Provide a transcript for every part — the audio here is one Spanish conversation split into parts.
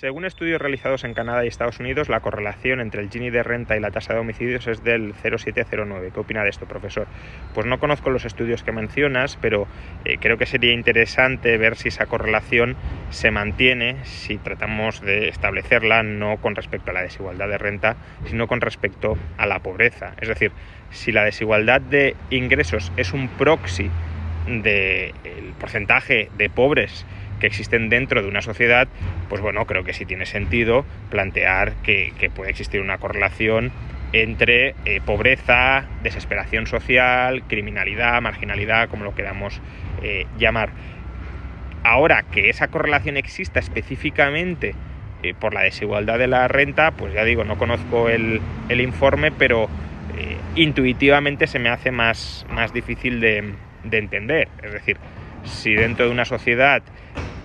Según estudios realizados en Canadá y Estados Unidos, la correlación entre el Gini de renta y la tasa de homicidios es del 0,709. ¿Qué opina de esto, profesor? Pues no conozco los estudios que mencionas, pero eh, creo que sería interesante ver si esa correlación se mantiene, si tratamos de establecerla no con respecto a la desigualdad de renta, sino con respecto a la pobreza. Es decir, si la desigualdad de ingresos es un proxy del porcentaje de pobres que existen dentro de una sociedad, pues bueno, creo que sí tiene sentido plantear que, puede existir una correlación entre eh, pobreza, desesperación social, criminalidad, marginalidad, como lo queramos eh, llamar. Ahora que esa correlación exista específicamente eh, por la desigualdad de la renta, pues ya digo, no conozco el, informe, pero intuitivamente se me hace más, más difícil de, de entender. Es decir, si dentro de una sociedad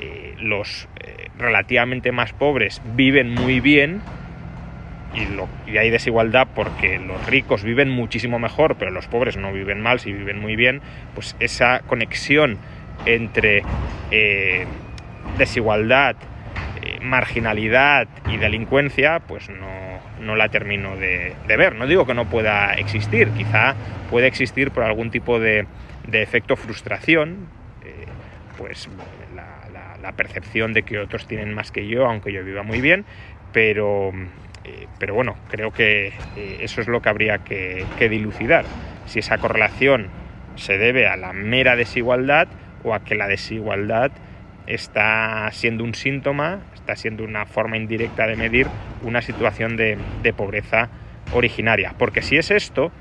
eh, los eh, relativamente más pobres viven muy bien y, hay desigualdad porque los ricos viven muchísimo mejor, pero los pobres no viven mal, si viven muy bien, pues esa conexión entre eh, desigualdad, marginalidad y delincuencia, pues no, la termino de, ver. No digo que no pueda existir, quizá puede existir por algún tipo de, de efecto frustración, pues la, percepción de que otros tienen más que yo, aunque yo viva muy bien, pero, eh, pero bueno, creo que eh, eso es lo que habría que, dilucidar. Si esa correlación se debe a la mera desigualdad o a que la desigualdad está siendo un síntoma, está siendo una forma indirecta de medir una situación de, pobreza originaria. Porque si es esto,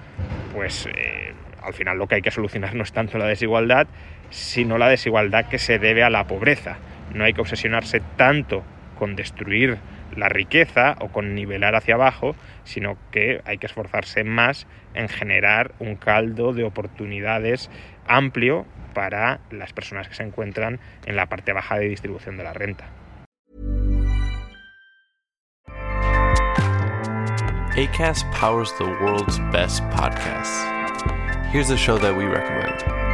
pues eh, al final lo que hay que solucionar no es tanto la desigualdad, sino la desigualdad que se debe a la pobreza. No hay que obsesionarse tanto con destruir la riqueza o con nivelar hacia abajo, sino que hay que esforzarse más en generar un caldo de oportunidades amplio para las personas que se encuentran en la parte baja de distribución de la renta. ACAST powers the world's best podcasts. Here's a show that we recommend.